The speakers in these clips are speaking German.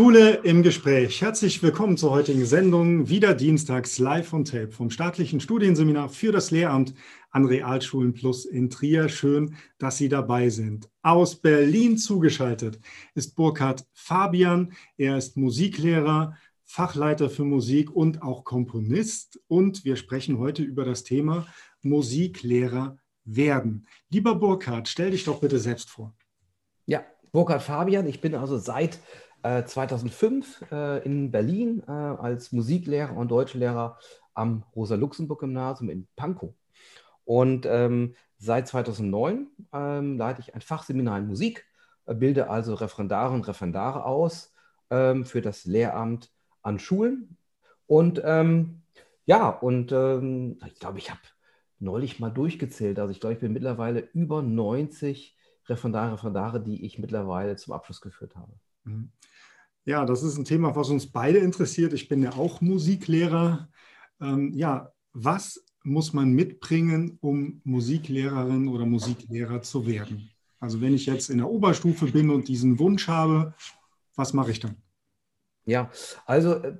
Schule im Gespräch. Herzlich willkommen zur heutigen Sendung. Wieder dienstags live on tape vom staatlichen Studienseminar für das Lehramt an Realschulen Plus in Trier. Schön, dass Sie dabei sind. Aus Berlin zugeschaltet ist Burkhard Fabian. Er ist Musiklehrer, Fachleiter für Musik und auch Komponist. Und wir sprechen heute über das Thema Musiklehrer werden. Lieber Burkhard, stell dich doch bitte selbst vor. Ja, Burkhard Fabian. Ich bin also seit 2005 äh, äh, in Berlin äh, als Musiklehrer und Deutschlehrer am Rosa-Luxemburg-Gymnasium in Pankow. Und ähm, seit 2009 ähm, leite ich ein Fachseminar in Musik, äh, bilde also Referendare und Referendare aus ähm, für das Lehramt an Schulen. Und ähm, ja, und ähm, ich glaube, ich habe neulich mal durchgezählt. Also ich glaube, ich bin mittlerweile über 90 Referendare, Referendare, die ich mittlerweile zum Abschluss geführt habe. Mhm. Ja, das ist ein Thema, was uns beide interessiert. Ich bin ja auch Musiklehrer. Ähm, ja, was muss man mitbringen, um Musiklehrerin oder Musiklehrer zu werden? Also wenn ich jetzt in der Oberstufe bin und diesen Wunsch habe, was mache ich dann? Ja, also äh,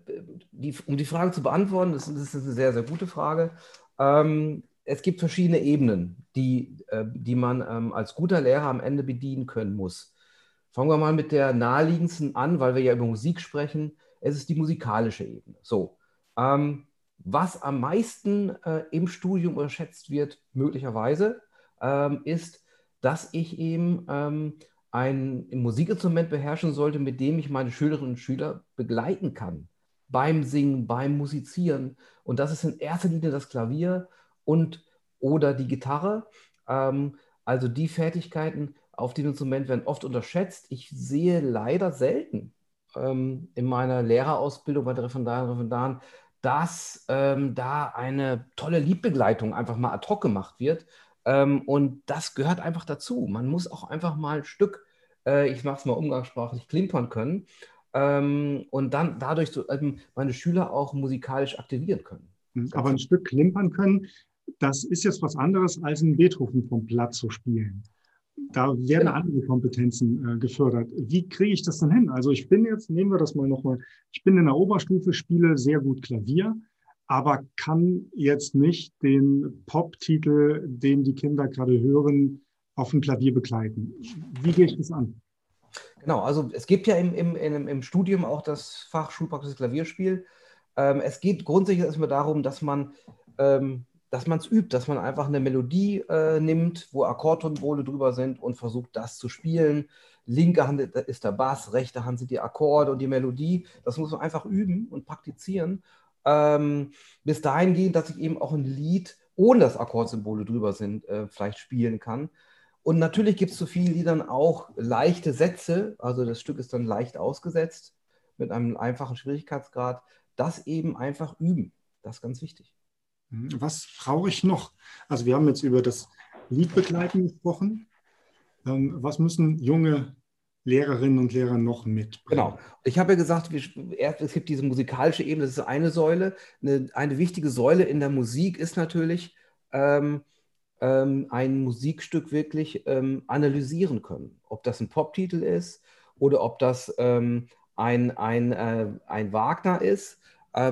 die, um die Frage zu beantworten, das, ist eine sehr, sehr gute Frage. Ähm, es gibt verschiedene Ebenen, die, äh, die man ähm, als guter Lehrer am Ende bedienen können muss. Fangen wir mal mit der naheliegendsten an, weil wir ja über Musik sprechen. Es ist die musikalische Ebene. So, ähm, was am meisten äh, im Studium unterschätzt wird, möglicherweise, ähm, ist, dass ich eben ähm, ein Musikinstrument beherrschen sollte, mit dem ich meine Schülerinnen und Schüler begleiten kann. Beim Singen, beim Musizieren. Und das ist in erster Linie das Klavier und oder die Gitarre. Ähm, also die Fertigkeiten, auf dem Instrument werden oft unterschätzt. Ich sehe leider selten ähm, in meiner Lehrerausbildung bei der Referendaren und Referendaren, dass ähm, da eine tolle Liebbegleitung einfach mal ad hoc gemacht wird. Ähm, und das gehört einfach dazu. Man muss auch einfach mal ein Stück, äh, ich mache es mal umgangssprachlich, klimpern können ähm, und dann dadurch so, meine Schüler auch musikalisch aktivieren können. Mhm. Aber ein Stück klimpern können, das ist jetzt was anderes, als einen Beethoven vom Blatt zu spielen da werden genau. andere Kompetenzen äh, gefördert. Wie kriege ich das dann hin? Also ich bin jetzt, nehmen wir das mal nochmal, ich bin in der Oberstufe, spiele sehr gut Klavier, aber kann jetzt nicht den Pop-Titel, den die Kinder gerade hören, auf dem Klavier begleiten. Wie gehe ich das an? Genau, also es gibt ja im, im, im, im Studium auch das Fach Schulpraxis Klavierspiel. Ähm, es geht grundsätzlich erstmal darum, dass man ähm, dass man es übt, dass man einfach eine Melodie äh, nimmt, wo Akkordtonbole drüber sind und versucht, das zu spielen. Linke Hand ist der Bass, rechte Hand sind die Akkorde und die Melodie. Das muss man einfach üben und praktizieren. Ähm, bis dahin gehen, dass ich eben auch ein Lied, ohne dass Akkordsymbole drüber sind, äh, vielleicht spielen kann. Und natürlich gibt es zu vielen Liedern auch leichte Sätze, also das Stück ist dann leicht ausgesetzt mit einem einfachen Schwierigkeitsgrad. Das eben einfach üben, das ist ganz wichtig. Mhm. Was brauche ich noch? Also wir haben jetzt über das Liedbegleiten gesprochen. Ähm, was müssen junge Lehrerinnen und Lehrer noch mitbringen? Genau. Ich habe ja gesagt, es gibt diese musikalische Ebene, das ist eine Säule. Eine, eine wichtige Säule in der Musik ist natürlich, ähm, ähm, ein Musikstück wirklich ähm, analysieren können. Ob das ein Poptitel ist oder ob das ähm, ein, ein, äh, ein Wagner ist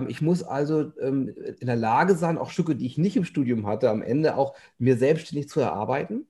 ich muss also ähm, in der Lage sein, auch Stücke, die ich nicht im Studium hatte, am Ende auch mir selbstständig zu erarbeiten.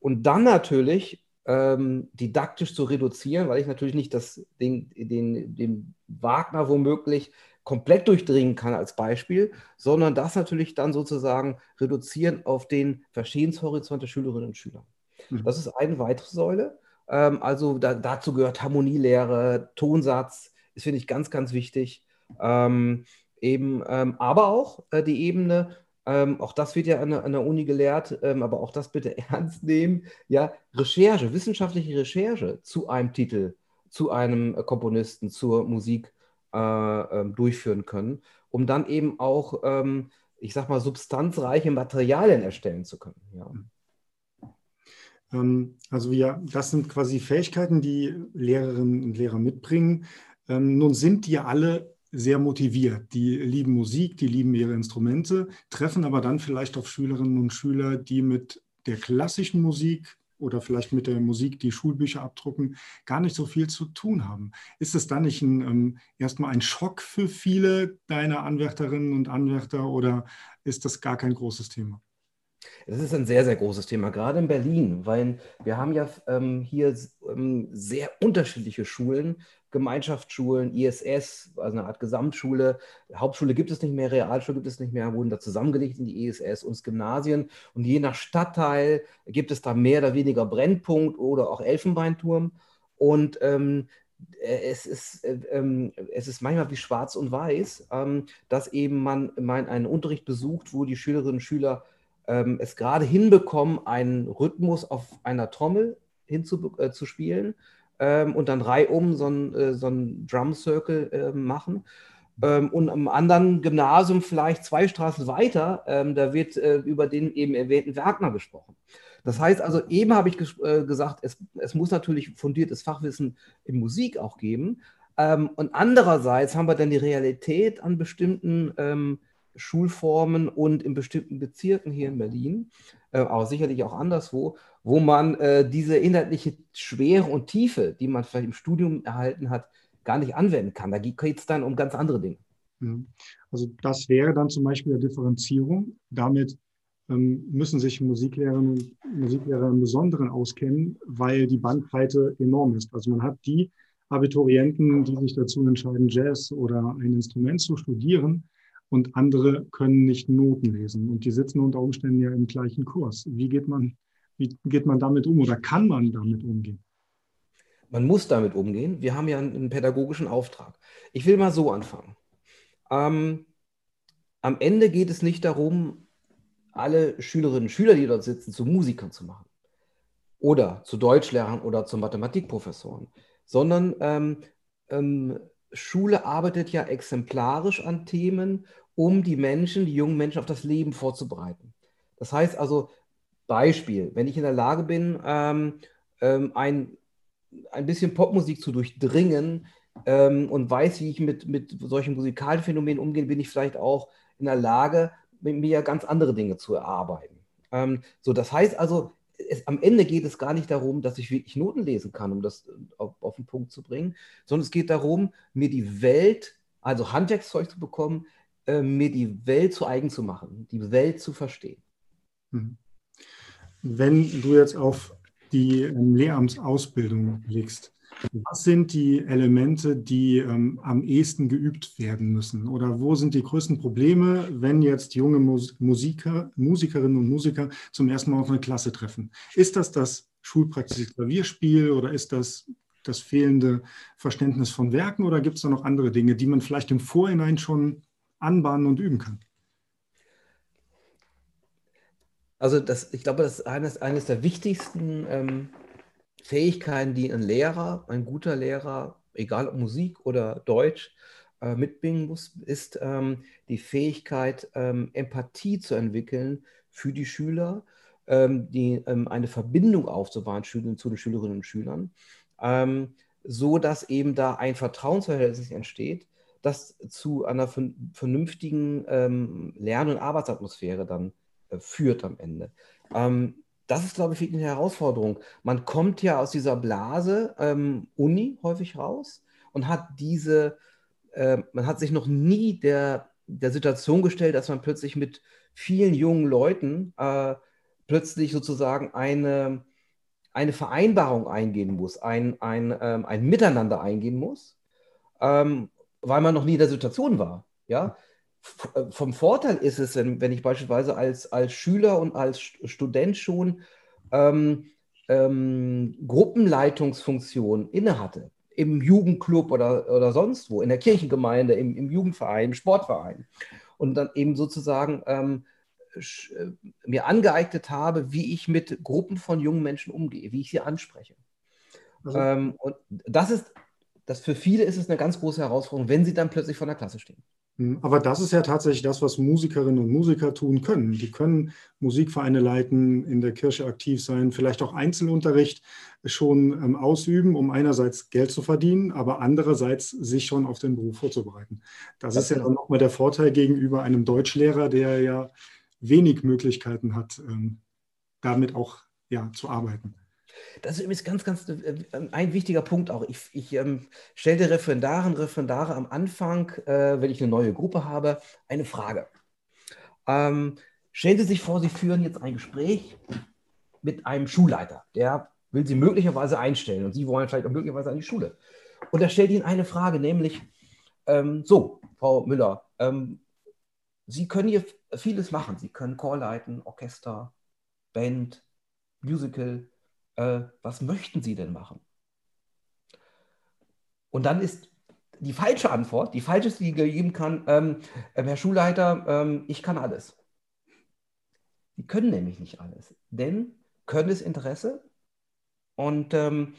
Und dann natürlich ähm, didaktisch zu reduzieren, weil ich natürlich nicht das, den, den, den Wagner womöglich komplett durchdringen kann als Beispiel, sondern das natürlich dann sozusagen reduzieren auf den Verstehenshorizont der Schülerinnen und Schüler. Mhm. Das ist eine weitere Säule. Ähm, also da, dazu gehört Harmonielehre, Tonsatz, das finde ich ganz, ganz wichtig. Ähm, eben, ähm, aber auch äh, die Ebene, ähm, auch das wird ja an der, an der Uni gelehrt, ähm, aber auch das bitte ernst nehmen, ja, Recherche, wissenschaftliche Recherche zu einem Titel, zu einem Komponisten, zur Musik äh, äh, durchführen können, um dann eben auch, ähm, ich sag mal, substanzreiche Materialien erstellen zu können. Ja. Ähm, also ja, das sind quasi Fähigkeiten, die Lehrerinnen und Lehrer mitbringen. nun sind die alle sehr motiviert. Die lieben Musik, die lieben ihre Instrumente, treffen aber dann vielleicht auf Schülerinnen und Schüler, die mit der klassischen Musik oder vielleicht mit der Musik, die Schulbücher abdrucken, gar nicht so viel zu tun haben. Ist es dann nicht ein, ähm, erstmal ein Schock für viele deiner Anwärterinnen und Anwärter oder ist das gar kein großes Thema? Das ist ein sehr, sehr großes Thema, gerade in Berlin, weil wir haben ja ähm, hier ähm, sehr unterschiedliche Schulen, Gemeinschaftsschulen, ISS, also eine Art Gesamtschule. Hauptschule gibt es nicht mehr, Realschule gibt es nicht mehr, wurden da zusammengelegt in die ISS und Gymnasien. Und je nach Stadtteil gibt es da mehr oder weniger Brennpunkt oder auch Elfenbeinturm. Und ähm, äh, es ist, äh, ähm, es ist manchmal wie schwarz und weiß, ähm, dass eben man einen Unterricht besucht, wo die Schülerinnen und Schüler ähm, es gerade hinbekommen, einen Rhythmus auf einer Trommel hinzuspielen äh, ähm, und dann reihum so einen äh, so Drum Circle äh, machen. Ähm, und am anderen Gymnasium vielleicht zwei Straßen weiter, ähm, da wird äh, über den eben erwähnten Wagner gesprochen. Das heißt also, eben habe ich ges äh, gesagt, es, es, muss natürlich fundiertes Fachwissen in Musik auch geben. Ähm, und andererseits haben wir dann die Realität an bestimmten ähm, Schulformen und in bestimmten Bezirken hier in Berlin, äh, aber sicherlich auch anderswo, wo man äh, diese inhaltliche Schwere und Tiefe, die man vielleicht im Studium erhalten hat, gar nicht anwenden kann. Da geht es dann um ganz andere Dinge. Mhm. Also das wäre dann zum Beispiel eine Differenzierung. Damit ähm, müssen sich Musiklehrerinnen und Musiklehrer im Besonderen auskennen, weil die Bandbreite enorm ist. Also man hat die Abiturienten, die sich dazu entscheiden, Jazz oder ein Instrument zu studieren, und andere können nicht Noten lesen und die sitzen unter Umständen ja im gleichen Kurs. Wie geht man, wie geht man damit um oder kann man damit umgehen? Man muss damit umgehen. Wir haben ja einen, pädagogischen Auftrag. Ich will mal so anfangen. Ähm, am Ende geht es nicht darum, alle Schülerinnen und Schüler, die dort sitzen, zu Musikern zu machen oder zu Deutschlehrern oder zu Mathematikprofessoren, sondern ähm, ähm, Schule arbeitet ja exemplarisch an Themen um die Menschen, die jungen Menschen auf das Leben vorzubereiten. Das heißt also, Beispiel, wenn ich in der Lage bin, ähm, ähm, ein, ein bisschen Popmusik zu durchdringen ähm, und weiß, wie ich mit, mit solchen musikalischen Phänomenen umgehe, bin ich vielleicht auch in der Lage, mit mir ganz andere Dinge zu erarbeiten. Ähm, so, das heißt also, es, am Ende geht es gar nicht darum, dass ich wirklich Noten lesen kann, um das auf, auf den Punkt zu bringen, sondern es geht darum, mir die Welt, also Handwerkszeug zu bekommen, äh, mir die Welt zu eigen zu machen, die Welt zu verstehen. Mhm. Wenn du jetzt auf die ähm, Lehramtsausbildung blickst, was sind die Elemente, die ähm, am ehesten geübt werden müssen? Oder wo sind die größten Probleme, wenn jetzt junge Musiker, Musikerinnen und Musiker zum ersten Mal auf eine Klasse treffen? Ist das das schulpraktische Klavierspiel oder ist das das fehlende Verständnis von Werken oder gibt es da noch andere Dinge, die man vielleicht im Vorhinein schon anbahnen und üben kann? Also das, ich glaube, das ist eines, eines der wichtigsten ähm, Fähigkeiten, die ein Lehrer, ein guter Lehrer, egal ob Musik oder Deutsch, äh, mitbringen muss, ist ähm, die Fähigkeit, ähm, Empathie zu entwickeln für die Schüler, ähm, die, ähm, eine Verbindung aufzubauen zu den Schülerinnen und Schülern, ähm, so dass eben da ein Vertrauensverhältnis entsteht, das zu einer vernünftigen ähm, Lern- und Arbeitsatmosphäre dann äh, führt am Ende. Ähm, das ist, glaube ich, wirklich eine Herausforderung. Man kommt ja aus dieser Blase ähm, Uni häufig raus und hat diese, äh, man hat sich noch nie der, der Situation gestellt, dass man plötzlich mit vielen jungen Leuten äh, plötzlich sozusagen eine, eine Vereinbarung eingehen muss, ein, ein, ähm, ein Miteinander eingehen muss. Ähm, weil man noch nie in der Situation war. Ja? Vom Vorteil ist es, wenn, wenn ich beispielsweise als, als Schüler und als Student schon ähm, ähm, Gruppenleitungsfunktion innehatte, im Jugendclub oder, oder sonst wo, in der Kirchengemeinde, im, im Jugendverein, im Sportverein. Und dann eben sozusagen ähm, äh, mir angeeignet habe, wie ich mit Gruppen von jungen Menschen umgehe, wie ich sie anspreche. Also. Ähm, und das ist dass für viele ist es eine ganz große Herausforderung, wenn sie dann plötzlich vor der Klasse stehen. Hm, aber das ist ja tatsächlich das, was Musikerinnen und Musiker tun können. Die können Musikvereine leiten, in der Kirche aktiv sein, vielleicht auch Einzelunterricht schon ähm, ausüben, um einerseits Geld zu verdienen, aber andererseits sich schon auf den Beruf vorzubereiten. Das, das ist ja dann nochmal der Vorteil gegenüber einem Deutschlehrer, der ja wenig Möglichkeiten hat, ähm, damit auch ja, zu arbeiten. Das ist übrigens ganz, ganz äh, ein wichtiger Punkt auch. Ich, ich ähm, stelle Referendarinnen Referendare am Anfang, äh, wenn ich eine neue Gruppe habe, eine Frage. Ähm, stellen Sie sich vor, Sie führen jetzt ein Gespräch mit einem Schulleiter, der will Sie möglicherweise einstellen und Sie wollen vielleicht auch möglicherweise an die Schule. Und er stellt Ihnen eine Frage, nämlich, ähm, so, Frau Müller, ähm, Sie können hier vieles machen. Sie können Chor leiten, Orchester, Band, Musical. Äh, was möchten Sie denn machen? Und dann ist die falsche Antwort, die falsche, die geben kann, ähm, ähm, Herr Schulleiter, ähm, ich kann alles. Die können nämlich nicht alles, denn können ist Interesse. Und ähm,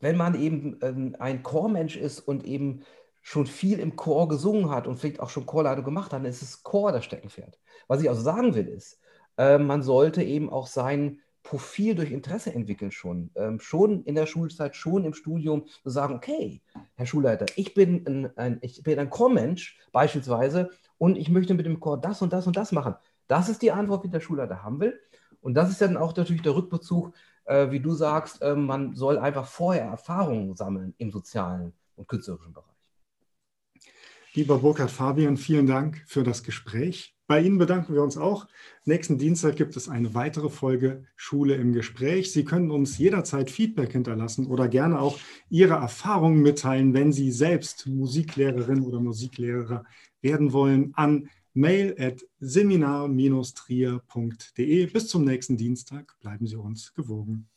wenn man eben ähm, ein Chormensch ist und eben schon viel im Chor gesungen hat und vielleicht auch schon Chorleitung gemacht hat, dann ist es Chor das Steckenpferd. Was ich also sagen will, ist, äh, man sollte eben auch sein Profil durch Interesse entwickeln schon. Ähm, schon in der Schulzeit, schon im Studium, zu sagen, okay, Herr Schulleiter, ich bin ein, ein, ich bin ein Chormensch beispielsweise und ich möchte mit dem Chor das und das und das machen. Das ist die Antwort, die der Schulleiter haben will. Und das ist dann auch natürlich der Rückbezug, äh, wie du sagst, äh, man soll einfach vorher Erfahrungen sammeln im sozialen und künstlerischen Bereich. Lieber Burkhard Fabian, vielen Dank für das Gespräch. Bei Ihnen bedanken wir uns auch. Nächsten Dienstag gibt es eine weitere Folge Schule im Gespräch. Sie können uns jederzeit Feedback hinterlassen oder gerne auch Ihre Erfahrungen mitteilen, wenn Sie selbst Musiklehrerin oder Musiklehrer werden wollen, an mail at seminar-trier.de. Bis zum nächsten Dienstag. Bleiben Sie uns gewogen.